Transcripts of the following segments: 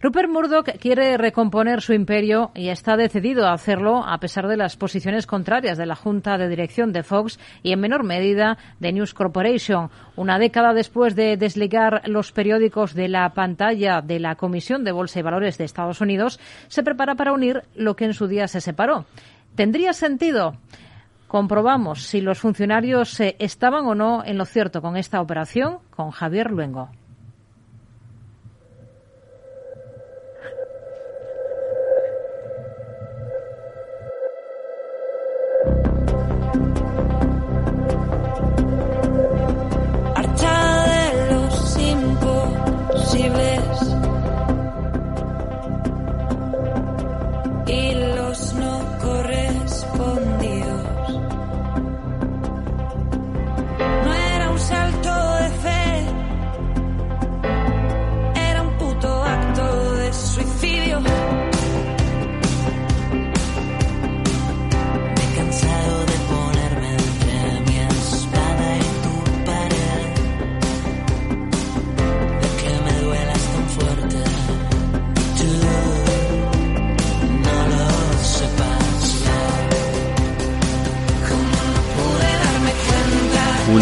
Rupert Murdoch quiere recomponer su imperio y está decidido a hacerlo a pesar de las posiciones contrarias de la Junta de Dirección de Fox y en menor medida de News Corporation. Una década después de desligar los periódicos de la pantalla de la Comisión de Bolsa y Valores de Estados Unidos, se prepara para unir lo que en su día se separó. ¿Tendría sentido? Comprobamos si los funcionarios eh, estaban o no en lo cierto con esta operación con Javier Luengo.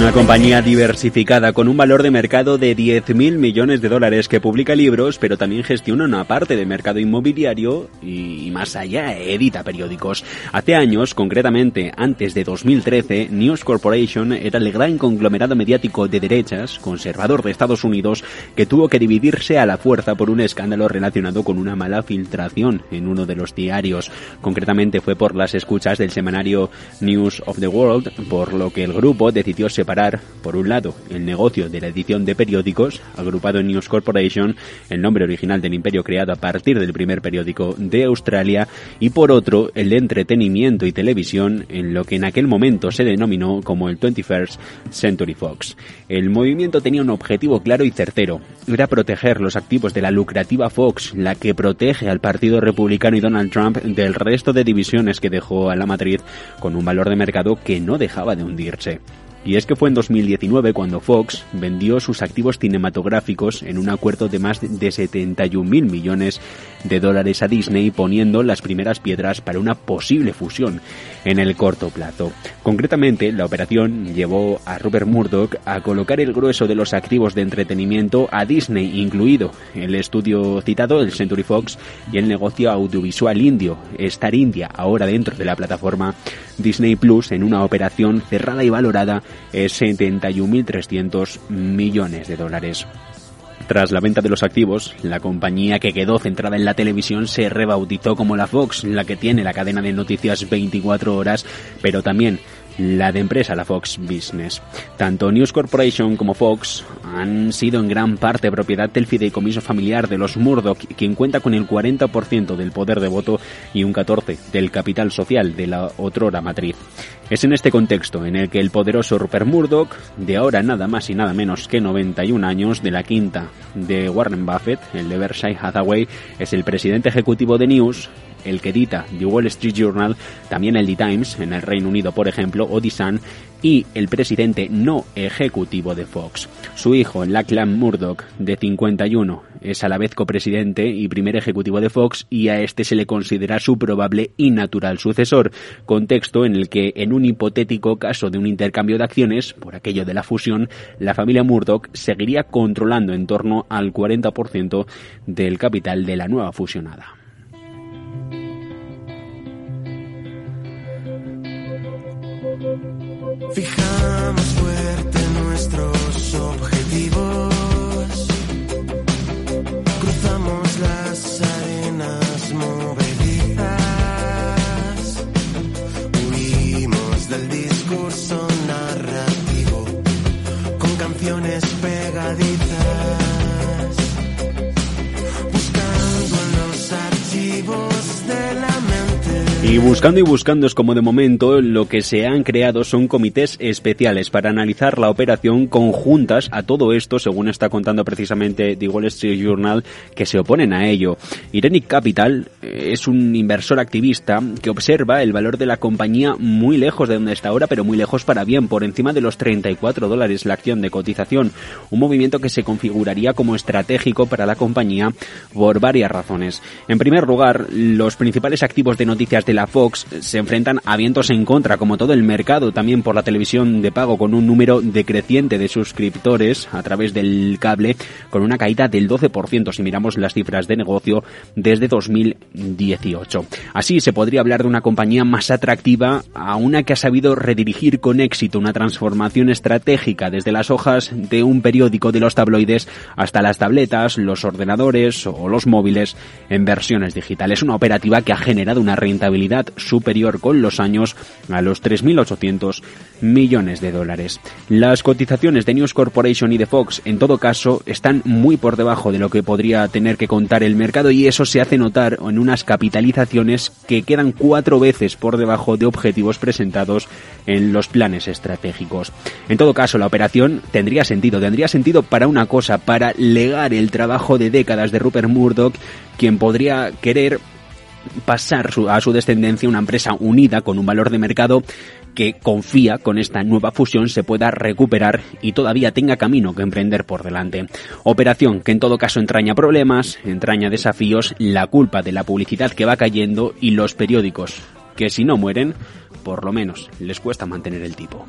Una compañía diversificada con un valor de mercado de 10.000 millones de dólares que publica libros, pero también gestiona una parte de mercado inmobiliario y, más allá edita periódicos. Hace años, concretamente antes de 2013, News Corporation era el gran conglomerado mediático de derechas, conservador de Estados Unidos, que tuvo que dividirse a la fuerza por un escándalo relacionado con una mala filtración en uno de los diarios. Concretamente fue por las escuchas del semanario News of the World, por lo que el grupo decidió separar por un lado, el negocio de la edición de periódicos, agrupado en News Corporation, el nombre original del imperio creado a partir del primer periódico de Australia, y por otro, el de entretenimiento y televisión, en lo que en aquel momento se denominó como el 21st Century Fox. El movimiento tenía un objetivo claro y certero, era proteger los activos de la lucrativa Fox, la que protege al Partido Republicano y Donald Trump del resto de divisiones que dejó a la matriz con un valor de mercado que no dejaba de hundirse. Y es que fue en 2019 cuando Fox vendió sus activos cinematográficos en un acuerdo de más de 71 mil millones de dólares a Disney, poniendo las primeras piedras para una posible fusión en el corto plazo. Concretamente, la operación llevó a Rupert Murdoch a colocar el grueso de los activos de entretenimiento a Disney, incluido el estudio citado, el Century Fox, y el negocio audiovisual indio, Star India, ahora dentro de la plataforma Disney Plus, en una operación cerrada y valorada 71.300 millones de dólares. Tras la venta de los activos, la compañía que quedó centrada en la televisión se rebautizó como la Fox, la que tiene la cadena de noticias 24 horas, pero también la de empresa, la Fox Business. Tanto News Corporation como Fox han sido en gran parte propiedad del fideicomiso familiar de los Murdoch, quien cuenta con el 40% del poder de voto y un 14% del capital social de la otrora matriz. Es en este contexto en el que el poderoso Rupert Murdoch, de ahora nada más y nada menos que 91 años, de la quinta de Warren Buffett, el de Berkshire Hathaway, es el presidente ejecutivo de News, el que edita The Wall Street Journal, también el The Times en el Reino Unido, por ejemplo, o y el presidente no ejecutivo de Fox. Su hijo, Lachlan Murdoch, de 51, es a la vez copresidente y primer ejecutivo de Fox y a este se le considera su probable y natural sucesor, contexto en el que en un hipotético caso de un intercambio de acciones, por aquello de la fusión, la familia Murdoch seguiría controlando en torno al 40% del capital de la nueva fusionada. Fijamos fuerte Y buscando y buscando es como de momento lo que se han creado son comités especiales para analizar la operación conjuntas a todo esto, según está contando precisamente The Wall Street Journal, que se oponen a ello. Irenic Capital eh, es un inversor activista que observa el valor de la compañía muy lejos de donde está ahora, pero muy lejos para bien, por encima de los 34 dólares la acción de cotización, un movimiento que se configuraría como estratégico para la compañía por varias razones. En primer lugar, los principales activos de noticias de la Fox se enfrentan a vientos en contra, como todo el mercado, también por la televisión de pago, con un número decreciente de suscriptores a través del cable, con una caída del 12% si miramos las cifras de negocio desde 2018. Así se podría hablar de una compañía más atractiva a una que ha sabido redirigir con éxito una transformación estratégica desde las hojas de un periódico de los tabloides hasta las tabletas, los ordenadores o los móviles en versiones digitales. Una operativa que ha generado una rentabilidad superior con los años a los 3.800 millones de dólares. Las cotizaciones de News Corporation y de Fox, en todo caso, están muy por debajo de lo que podría tener que contar el mercado y eso se hace notar en unas capitalizaciones que quedan cuatro veces por debajo de objetivos presentados en los planes estratégicos. En todo caso, la operación tendría sentido, tendría sentido para una cosa, para legar el trabajo de décadas de Rupert Murdoch, quien podría querer pasar a su descendencia una empresa unida con un valor de mercado que confía con esta nueva fusión se pueda recuperar y todavía tenga camino que emprender por delante. Operación que en todo caso entraña problemas, entraña desafíos, la culpa de la publicidad que va cayendo y los periódicos que si no mueren, por lo menos les cuesta mantener el tipo.